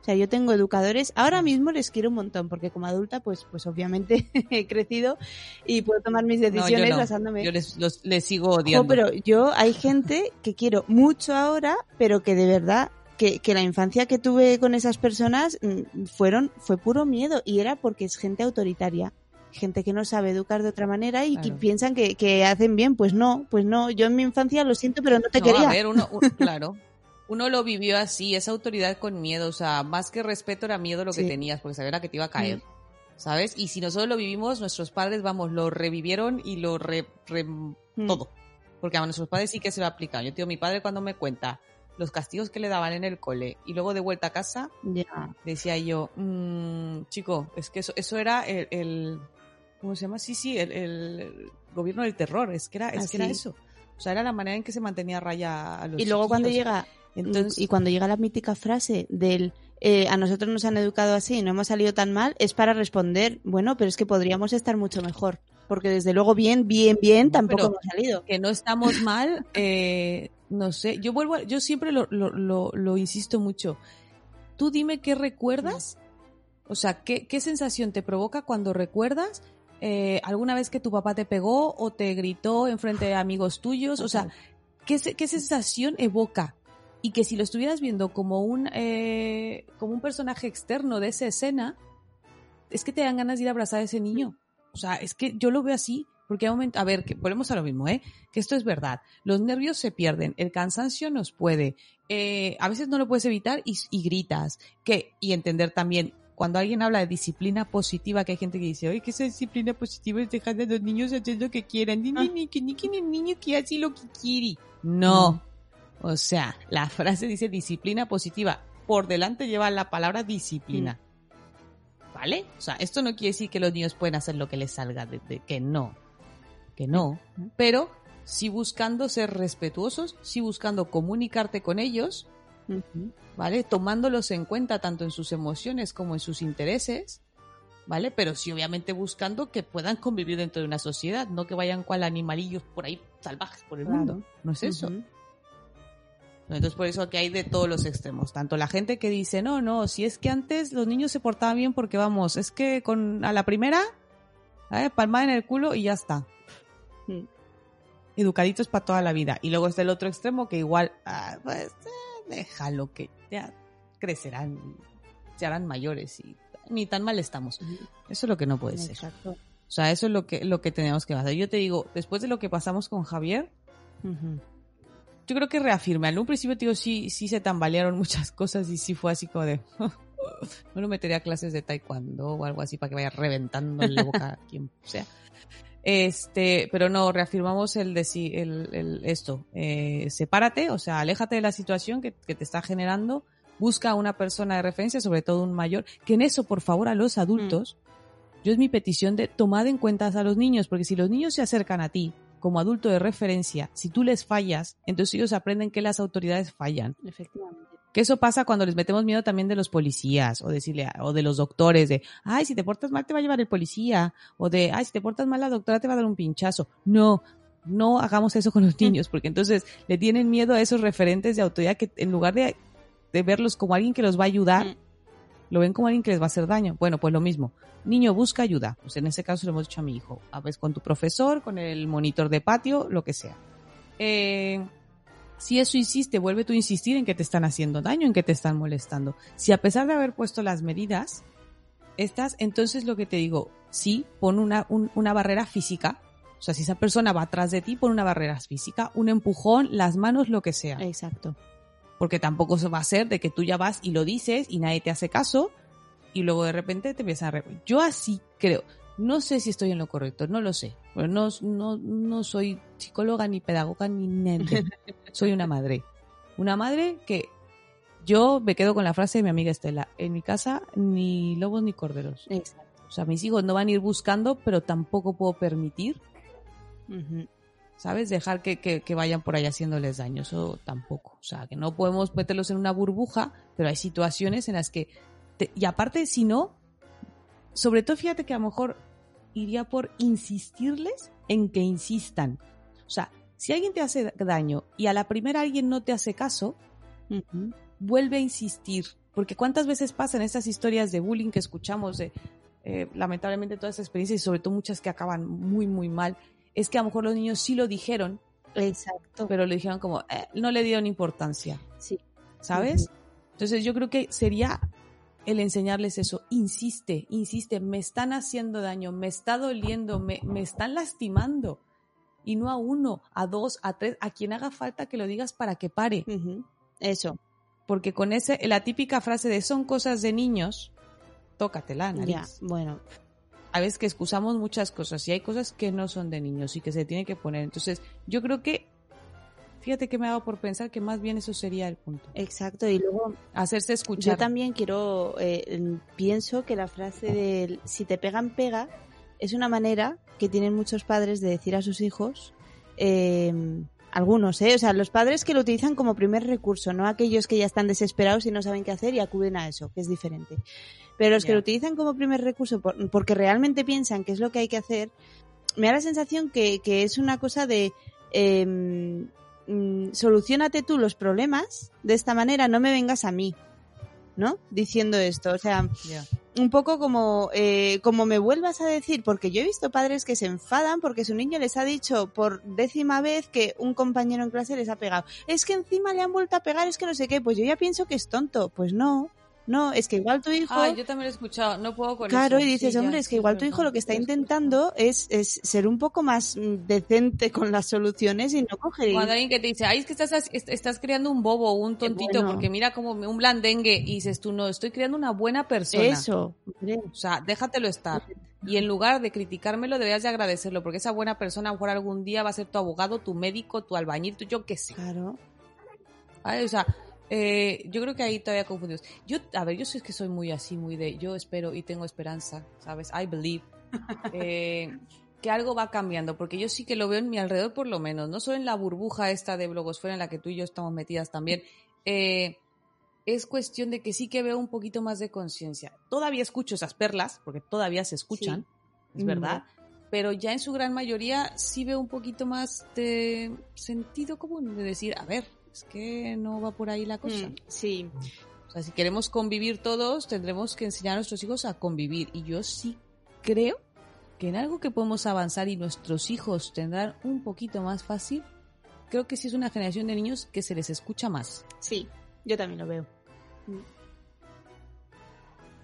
O sea, yo tengo educadores, ahora mismo les quiero un montón, porque como adulta, pues, pues obviamente he crecido y puedo tomar mis No, yo decisiones no. basándome. Yo les, los- les sigo odiando. pero yo hay gente que quiero mucho ahora, pero que de verdad que, que la infancia que tuve con esas personas mm, fueron fue puro miedo y era porque es gente autoritaria, gente que no sabe educar de otra manera y que Claro. piensan que, que hacen bien, pues no, pues no, yo en mi infancia lo siento, pero no te No, quería. A ver, uno, un- claro. Uno lo vivió así, esa autoridad con miedo, o sea, más que respeto era miedo lo que tenías, porque sabía que te iba a caer, ¿sabes? Y si nosotros lo vivimos, nuestros padres, vamos, lo revivieron y lo re, re- Mm. todo. Porque a nuestros padres sí que se lo aplican. Yo, tío, mi padre cuando me cuenta los castigos que le daban en el cole y luego de vuelta a casa, decía yo, "Mm, chico, es que eso, eso era el, el- ¿cómo se llama? Sí, sí, el, el gobierno del terror, es que era, es Ah, que era eso. O sea, era la manera en que se mantenía a raya a los Y luego cuando llega Entonces, y cuando llega la mítica frase del eh, a nosotros nos han educado así y no hemos salido tan mal, es para responder, bueno, pero es que podríamos estar mucho mejor. Porque desde luego bien, bien, bien No, tampoco hemos salido. que no estamos mal, eh, no sé, yo vuelvo, a- yo siempre lo, lo, lo, lo insisto mucho. Tú dime qué recuerdas, o sea, qué, qué sensación te provoca cuando recuerdas eh, alguna vez que tu papá te pegó o te gritó enfrente de amigos tuyos, o sea, ¿qué, qué sensación evoca? Y que si lo estuvieras viendo como un, eh, como un personaje externo de esa escena, es que te dan ganas de ir a abrazar a ese niño. O sea, es que yo lo veo así, porque hay momento, a ver, que volvemos a lo mismo, ¿eh? Que esto es verdad. Los nervios se pierden, el cansancio nos puede, eh, a veces no lo puedes evitar y, y gritas. Que, y entender también, cuando alguien habla de disciplina positiva, que hay gente que dice, oye, que esa disciplina positiva es dejar a los niños hacer lo que quieran, ni, ni, ni, que ni que el niño que hace lo que quiere. No. O sea, la frase dice disciplina positiva. Por delante lleva la palabra disciplina. ¿Vale? O sea, esto no quiere decir que los niños pueden hacer lo que les salga de, de- que no. Que no. Pero sí buscando ser respetuosos, sí buscando comunicarte con ellos. ¿vale? Tomándolos en cuenta tanto en sus emociones como en sus intereses, ¿vale? Pero sí obviamente buscando que puedan convivir dentro de una sociedad, no que vayan cual animalillos por ahí salvajes por el Claro. mundo. No es eso. Entonces por eso que hay de todos los extremos, tanto la gente que dice, no, no, si es que antes los niños se portaban bien porque vamos, es que con a la primera, ¿eh? palmada en el culo y ya está. Mm. Educaditos para toda la vida. Y luego está el otro extremo que igual, ah, pues eh, déjalo que ya crecerán, se harán mayores y ni tan mal estamos. Eso es lo que no puede ser. Exacto. O sea, eso es lo que, lo que tenemos que hacer. Yo te digo, después de lo que pasamos con Javier, Ujú. Yo creo que reafirme. En un principio, digo, sí, sí se tambalearon muchas cosas y sí fue así como de. no lo metería a clases de taekwondo o algo así para que vaya reventando la boca a quien sea. Este, pero no, reafirmamos el, deci- el, el esto. Eh, sepárate, o sea, aléjate de la situación que, que te está generando. Busca a una persona de referencia, sobre todo un mayor. Que en eso, por favor, a los adultos, yo es mi petición de tomad en cuenta a los niños, porque si los niños se acercan a ti como adulto de referencia, si tú les fallas, entonces ellos aprenden que las autoridades fallan. Efectivamente. Que eso pasa cuando les metemos miedo también de los policías o decirle o de los doctores de, ay, si te portas mal te va a llevar el policía o de, ay, si te portas mal la doctora te va a dar un pinchazo. No, no hagamos eso con los niños porque entonces le tienen miedo a esos referentes de autoridad que en lugar de, de verlos como alguien que los va a ayudar. Lo ven como alguien que les va a hacer daño. Bueno, pues lo mismo. Niño, busca ayuda. Pues en ese caso le hemos dicho a mi hijo. A veces con tu profesor, con el monitor de patio, lo que sea. Eh, si eso insiste, vuelve tú a insistir en que te están haciendo daño, en que te están molestando. Si a pesar de haber puesto las medidas, estás, entonces lo que te digo, sí, pon una, un- una barrera física. O sea, si esa persona va atrás de ti, pon una barrera física, un empujón, las manos, lo que sea Exacto. Porque tampoco se va a ser de que tú ya vas y lo dices y nadie te hace caso y luego de repente te empiezan a... re- Yo así creo. No sé si estoy en lo correcto, no lo sé. No, no, no soy psicóloga ni pedagoga ni nada. soy una madre. Una madre que yo me quedo con la frase de mi amiga Estela. En mi casa ni lobos ni corderos. Exacto. O sea, mis hijos no van a ir buscando, pero tampoco puedo permitir. ¿Sabes? Dejar que, que, que vayan por ahí haciéndoles daño, eso tampoco. O sea, que no podemos meterlos en una burbuja, pero hay situaciones en las que... te- y aparte, si no, sobre todo fíjate que a lo mejor iría por insistirles en que insistan. O sea, si alguien te hace daño y a la primera alguien no te hace caso, vuelve a insistir. Porque cuántas veces pasan estas historias de bullying que escuchamos, de, eh, lamentablemente todas estas experiencias y sobre todo muchas que acaban muy, muy mal, es que a lo mejor los niños sí lo dijeron, Exacto. pero lo dijeron como, eh, no le dieron importancia, Sí. ¿sabes? Entonces yo creo que sería el enseñarles eso, insiste, insiste, me están haciendo daño, me está doliendo, me, me están lastimando. Y no a uno, a dos, a tres, a quien haga falta que lo digas para que pare. Ujú. Eso. Porque con ese, la típica frase de son cosas de niños, tócatela, nariz. Ya. Bueno. A veces que excusamos muchas cosas y hay cosas que no son de niños y que se tiene que poner. Entonces, yo creo que fíjate que me ha dado por pensar que más bien eso sería el punto. Exacto, y luego Hacerse escuchar. yo también quiero, eh, em, pienso que la frase del si te pegan, pega, es una manera que tienen muchos padres de decir a sus hijos, eh, algunos, ¿eh? O sea, los padres que lo utilizan como primer recurso, no aquellos que ya están desesperados y no saben qué hacer y acuden a eso, que es diferente. Pero los que lo utilizan como primer recurso por- porque realmente piensan que es lo que hay que hacer, me da la sensación que, que es una cosa de eh, mm, solucionate tú los problemas de esta manera, no me vengas a mí, ¿no? Diciendo esto, o sea. Un poco como, eh, como me vuelvas a decir, porque yo he visto padres que se enfadan porque su niño les ha dicho por décima vez que un compañero en clase les ha pegado. Es que encima le han vuelto a pegar, es que no sé qué, pues yo ya pienso que es tonto. Pues no, no, es que igual tu hijo... Ah, yo también lo he escuchado, no puedo con Claro, eso. y dices, Sí, ya, hombre, es que igual tu hijo lo que está intentando es, es ser un poco más mm, decente con las soluciones y no coger... Cuando alguien que te dice, ay, es que estás, est- estás creando un bobo o un tontito bueno. porque mira como un blandengue y dices tú, no, estoy creando una buena persona. Eso. O sea, déjatelo estar. Y en lugar de criticármelo, deberías de agradecerlo porque esa buena persona a lo mejor algún día va a ser tu abogado, tu médico, tu albañil, tu yo qué sé. Claro. ¿vale? O sea, eh, yo creo que ahí todavía confundimos. Yo, a ver, yo sé que soy muy así, muy de, yo espero y tengo esperanza, ¿sabes? I believe. eh, que algo va cambiando, porque yo sí que lo veo en mi alrededor por lo menos, no solo en la burbuja esta de blogosfera en la que tú y yo estamos metidas también, eh, es cuestión de que sí que veo un poquito más de conciencia. Todavía escucho esas perlas, porque todavía se escuchan, es Mm, verdad, pero ya en su gran mayoría sí veo un poquito más de sentido común, de decir, a ver, es que no va por ahí la cosa. Mm, sí, O sea, si queremos convivir todos, tendremos que enseñar a nuestros hijos a convivir. Y yo sí creo que en algo que podemos avanzar y nuestros hijos tendrán un poquito más fácil, creo que sí es una generación de niños que se les escucha más, sí, yo también lo veo.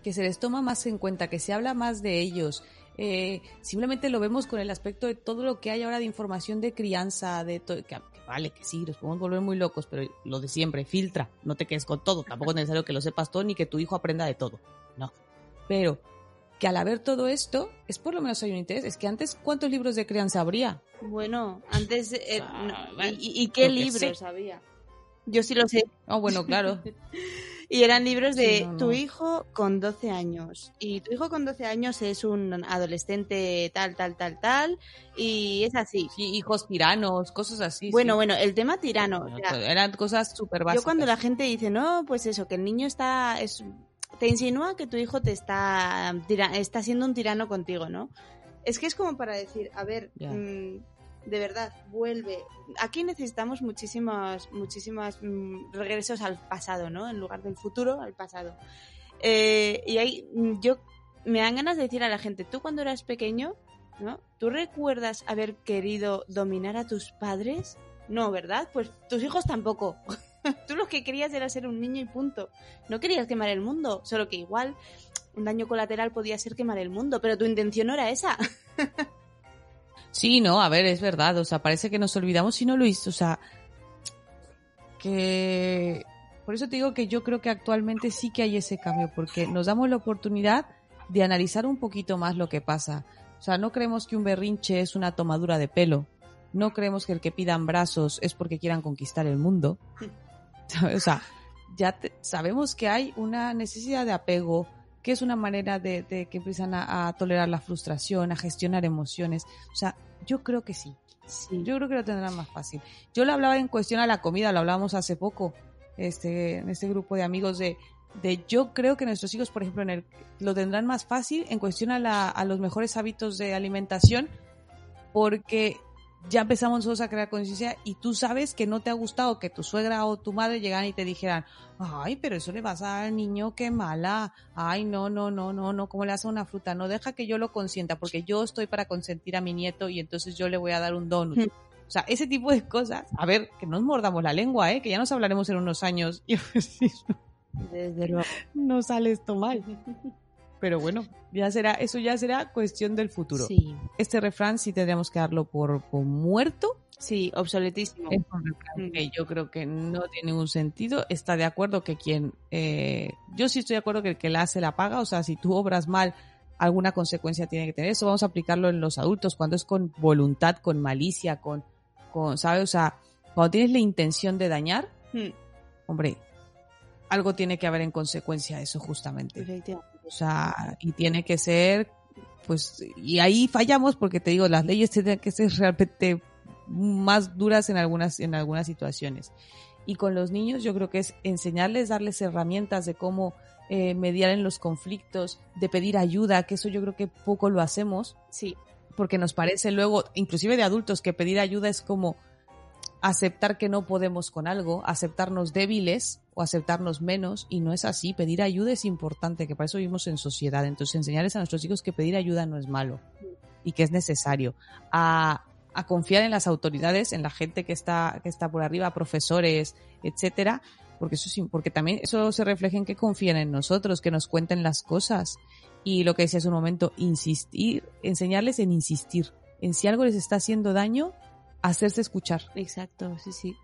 que se les toma más en cuenta, que se habla más de ellos. Eh, simplemente lo vemos con el aspecto de todo lo que hay ahora de información de crianza, de que vale, que sí, los podemos volver muy locos, pero lo de siempre, filtra, no te quedes con todo, tampoco es necesario que lo sepas todo ni que tu hijo aprenda de todo, no. Pero que al haber todo esto, es por lo menos hay un interés, es que antes, ¿cuántos libros de crianza habría? Bueno, antes... eh, sea, no, ¿y, y qué libros había? Yo sí lo sé. Oh, bueno, claro. Y eran libros de Sí, no, tu hijo con 12 años. Y tu hijo con 12 años es un adolescente tal, tal, tal, tal. Y es así. Sí, hijos tiranos, cosas así. bueno, sí. bueno, el tema tirano. o Bueno, sea, eran cosas súper básicas. yo cuando la gente dice, no, pues eso, que el niño está... Es, te insinúa que tu hijo te está, tira- está siendo un tirano contigo, ¿no? Es que es como para decir, a ver, Ya. mm, de verdad, vuelve. Aquí necesitamos muchísimos, muchísimos mm, regresos al pasado, ¿no? En lugar del futuro, al pasado. Eh, y ahí mm, yo me dan ganas de decir a la gente, tú cuando eras pequeño, ¿no? ¿Tú recuerdas haber querido dominar a tus padres? No, ¿verdad? Pues tus hijos tampoco. Tú lo que querías era ser un niño y punto. No querías quemar el mundo, solo que igual un daño colateral podía ser quemar el mundo, pero tu intención no era esa. Sí, no, a ver, es verdad, o sea, parece que nos olvidamos si no lo hizo, o sea, que... Por eso te digo que yo creo que actualmente sí que hay ese cambio, porque nos damos la oportunidad de analizar un poquito más lo que pasa. O sea, no creemos que un berrinche es una tomadura de pelo, no creemos que el que pidan brazos es porque quieran conquistar el mundo. O sea, ya te- sabemos que hay una necesidad de apego, que es una manera de, de que empiezan a, a tolerar la frustración, a gestionar emociones. O sea, yo creo que sí. Sí. Yo creo que lo tendrán más fácil. Yo lo hablaba en cuestión a la comida, lo hablábamos hace poco, este, en este grupo de amigos de, de yo creo que nuestros hijos, por ejemplo, en el, lo tendrán más fácil en cuestión a, la, a los mejores hábitos de alimentación, porque ya empezamos nosotros a crear conciencia y tú sabes que no te ha gustado que tu suegra o tu madre llegaran y te dijeran, ay, pero eso le vas a dar al niño, qué mala, ay, no, no, no, no, no, ¿cómo le a una fruta? No, deja que yo lo consienta, porque yo estoy para consentir a mi nieto y entonces yo le voy a dar un donut. O sea, ese tipo de cosas, a ver, que no nos mordamos la lengua, ¿eh? que ya nos hablaremos en unos años Desde luego. no sale esto mal. Pero bueno, ya será, eso ya será cuestión del futuro. Sí. Este refrán sí tendríamos que darlo por, por muerto. Sí, obsoletísimo. Es un refrán Mm. que yo creo que no tiene ningún sentido. Está de acuerdo que quien, eh, yo sí estoy de acuerdo que el que la hace la paga. O sea, si tú obras mal, alguna consecuencia tiene que tener. Eso vamos a aplicarlo en los adultos cuando es con voluntad, con malicia, con, con, ¿sabes? O sea, Cuando tienes la intención de dañar, Hmm, hombre, algo tiene que haber en consecuencia a eso justamente. efectivamente. O sea, y tiene que ser, pues, y ahí fallamos porque te digo, las leyes tienen que ser realmente más duras en algunas, en algunas situaciones. Y con los niños yo creo que es enseñarles, darles herramientas de cómo eh, mediar en los conflictos, de pedir ayuda, que eso yo creo que poco lo hacemos, Sí, porque nos parece luego, inclusive de adultos, que pedir ayuda es como aceptar que no podemos con algo, aceptarnos débiles o aceptarnos menos, y no es así. Pedir ayuda es importante, que para eso vivimos en sociedad. Entonces, enseñarles a nuestros hijos que pedir ayuda no es malo y que es necesario. A, confiar en las autoridades, en la gente que está, que está por arriba, profesores, etcétera, porque eso es, im- porque también eso se refleja en que confíen en nosotros, que nos cuenten las cosas. Y lo que decía hace un momento, insistir, enseñarles en insistir, en si algo les está haciendo daño, hacerse escuchar. exacto, sí, sí.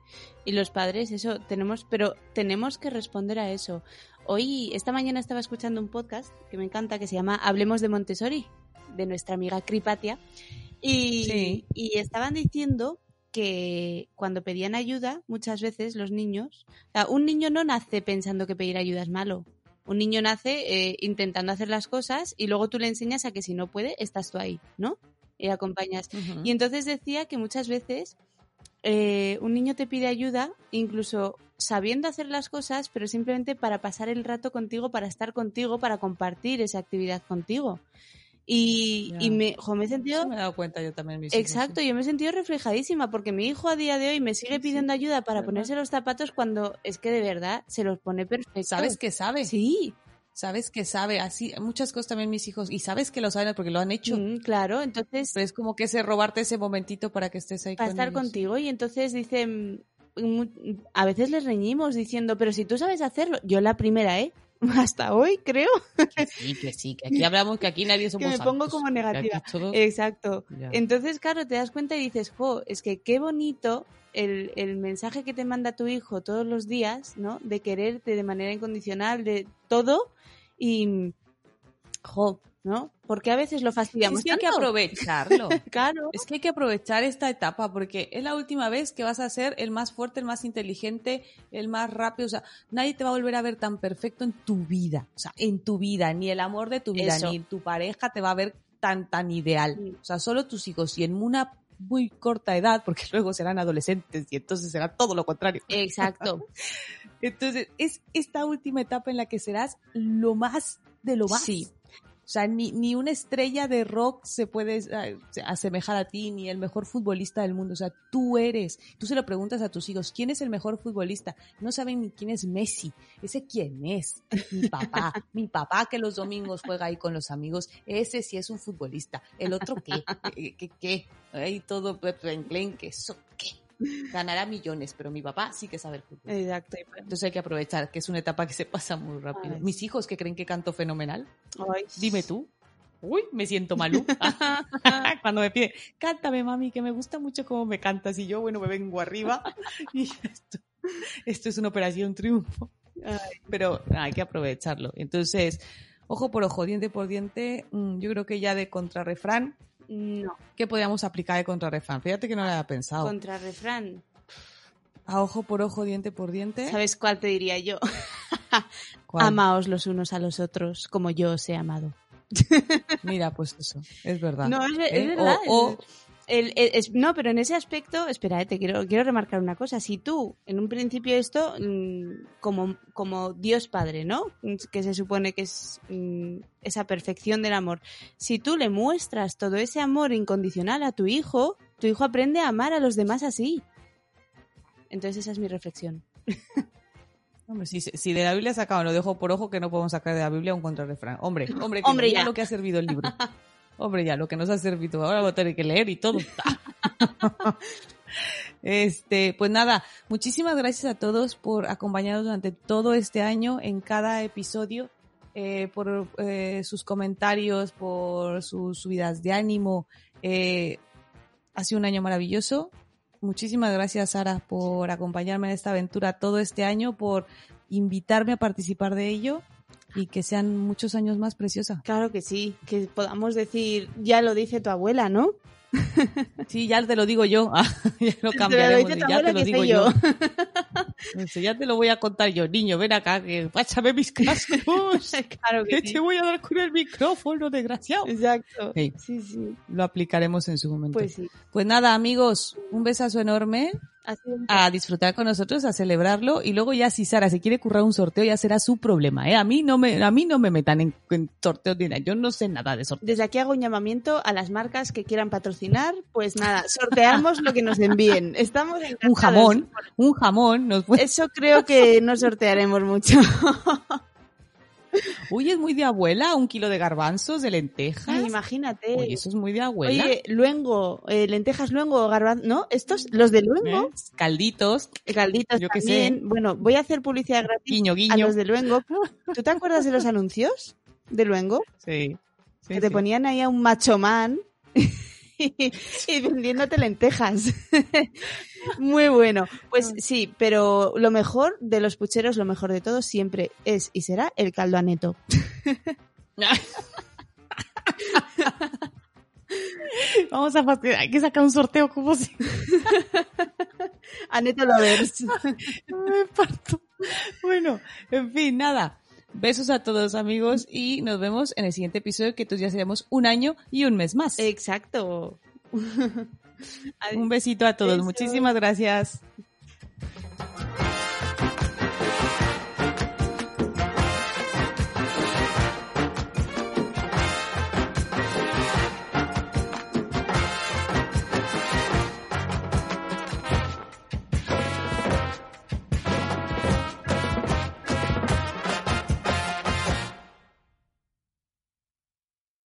Y los padres, eso, tenemos, pero tenemos que responder a eso. Hoy, esta mañana estaba escuchando un podcast que me encanta, que se llama Hablemos de Montessori, de nuestra amiga Cripatia, y, Sí. y estaban diciendo que cuando pedían ayuda, muchas veces los niños, o sea, un niño no nace pensando que pedir ayuda es malo. Un niño nace eh, intentando hacer las cosas y luego tú le enseñas a que si no puede, estás tú ahí, ¿no? Y acompañas. Y entonces decía que muchas veces eh, un niño te pide ayuda, incluso sabiendo hacer las cosas, pero simplemente para pasar el rato contigo, para estar contigo, para compartir esa actividad contigo. Y, y me, jo, me he sentido... Eso me he dado cuenta yo también. Exacto, sí. yo me he sentido reflejadísima porque mi hijo a día de hoy me sigue pidiendo ayuda para ¿verdad? ponerse los zapatos cuando es que de verdad se los pone perfecto. ¿Sabes que sabe? Sí, Sabes que sabe. Así, muchas cosas también mis hijos. Y sabes que lo saben porque lo han hecho. mm, claro, entonces Pero es como que ese robarte ese momentito para que estés ahí para con estar ellos. contigo y entonces dicen a veces les reñimos diciendo pero si tú sabes hacerlo yo la primera eh hasta hoy creo. Que sí, que sí, que aquí hablamos que aquí nadie somos que me pongo como negativa. todo- exacto. Ya. entonces claro te das cuenta y dices jo es que qué bonito el, el mensaje que te manda tu hijo todos los días no de quererte de manera incondicional de todo y jo no porque a veces lo fastidiamos es que hay que aprovecharlo. claro Es que hay que aprovechar esta etapa porque es la última vez que vas a ser el más fuerte, el más inteligente, el más rápido. O sea, nadie te va a volver a ver tan perfecto en tu vida. O sea, en tu vida. Ni el amor de tu vida, Eso. ni tu pareja te va a ver tan, tan ideal. O sea, solo tus hijos. Y en una muy corta edad, porque luego serán adolescentes y entonces será todo lo contrario. exacto Entonces, es esta última etapa en la que serás lo más de lo más. Sí. O sea, ni, ni una estrella de rock se puede eh, asemejar a ti, ni el mejor futbolista del mundo. O sea, tú eres. Tú se lo preguntas a tus hijos, ¿quién es el mejor futbolista? No saben ni quién es Messi. Ese quién es. Mi papá. Mi papá que los domingos juega ahí con los amigos. Ese sí es un futbolista. El otro qué. ¿Qué? ¿Qué? Ahí todo que eso. Ganará millones, pero mi papá sí que sabe el fútbol. exacto Entonces hay que aprovechar, que es una etapa que se pasa muy rápido. Ay, Mis hijos que creen que canto fenomenal, Ay, dime tú. Uy, me siento malú. Cuando me pide, cántame mami, que me gusta mucho cómo me cantas. Y yo, bueno, me vengo arriba. Y esto, esto es una operación triunfo. Ay. Pero hay que aprovecharlo. Entonces, ojo por ojo, diente por diente, mm, yo creo que ya de contrarrefrán, no ¿qué podríamos aplicar de contrarrefrán? Fíjate que no lo había pensado. Contrarrefrán. A ojo por ojo, diente por diente. ¿Sabes cuál te diría yo? ¿Cuál? Amaos los unos a los otros como yo os he amado. Mira, pues eso, es verdad. No, es, es ¿Eh? verdad. O- o- El- el- es- no, pero en ese aspecto, espera, eh, te quiero, quiero remarcar una cosa. Si tú, en un principio esto, mm, como, como Dios Padre, ¿no? Mm, Que se supone que es mm, esa perfección del amor. Si tú le muestras todo ese amor incondicional a tu hijo, tu hijo aprende a amar a los demás así. Entonces esa es mi reflexión. Hombre, si, si de la Biblia sacamos lo de ojo por ojo, que no podemos sacar de la Biblia un contrarrefrán. Hombre, hombre, que Hombre, ya. lo que ha servido el libro. Hombre, ya, lo que nos ha servido. Ahora voy a tener que leer y todo. Este, pues nada, muchísimas gracias a todos por acompañarnos durante todo este año en cada episodio, eh, por eh, sus comentarios, por sus subidas de ánimo. Eh, ha sido un año maravilloso. Muchísimas gracias, Sara, por acompañarme en esta aventura todo este año, por invitarme a participar de ello y que sean muchos años más preciosa. Claro que sí, que podamos decir, ya lo dice tu abuela, ¿no? Sí, ya te lo digo yo. Ah, ya lo Te lo cambiaremos. Ya te lo digo yo. ya te lo voy a contar yo. Niño, ven acá, que pásame mis cascos. claro que que sí. te voy a dar con el micrófono, desgraciado. Exacto. Sí. Sí, sí. Lo aplicaremos en su momento. Pues sí. Pues nada, amigos, un besazo enorme. A disfrutar con nosotros, a celebrarlo y luego ya si Sara se quiere currar un sorteo ya será su problema, ¿eh? A mí no me, a mí no me metan en, en sorteos ni nada, yo no sé nada de sorteos. Desde aquí hago un llamamiento a las marcas que quieran patrocinar. Pues nada, sorteamos lo que nos envíen. Estamos encantados. Un jamón, un jamón, nos puede... Eso creo que no sortearemos mucho. Uy, es muy de abuela, un kilo de garbanzos, de lentejas. Ay, imagínate. Uy, eso es muy de abuela. Oye, luengo, eh, lentejas luengo, garbanzo, ¿no? Estos, los de luengo, ¿Eh? Calditos, calditos Yo también. Bueno, voy a hacer publicidad gratis guiño, a los de luengo. ¿Tú te acuerdas de los anuncios de luengo? Sí. sí, que te sí. ponían ahí a un macho man y vendiéndote lentejas. Muy bueno. Pues sí, pero lo mejor de los pucheros, lo mejor de todo siempre es y será el caldo aneto. Vamos a fastidiar, hay que sacar un sorteo como si Aneto lovers. me parto. Bueno, en fin, nada. Besos a todos amigos y nos vemos en el siguiente episodio que entonces ya seremos un año y un mes más. Exacto. Un besito a todos. Besos. Muchísimas gracias.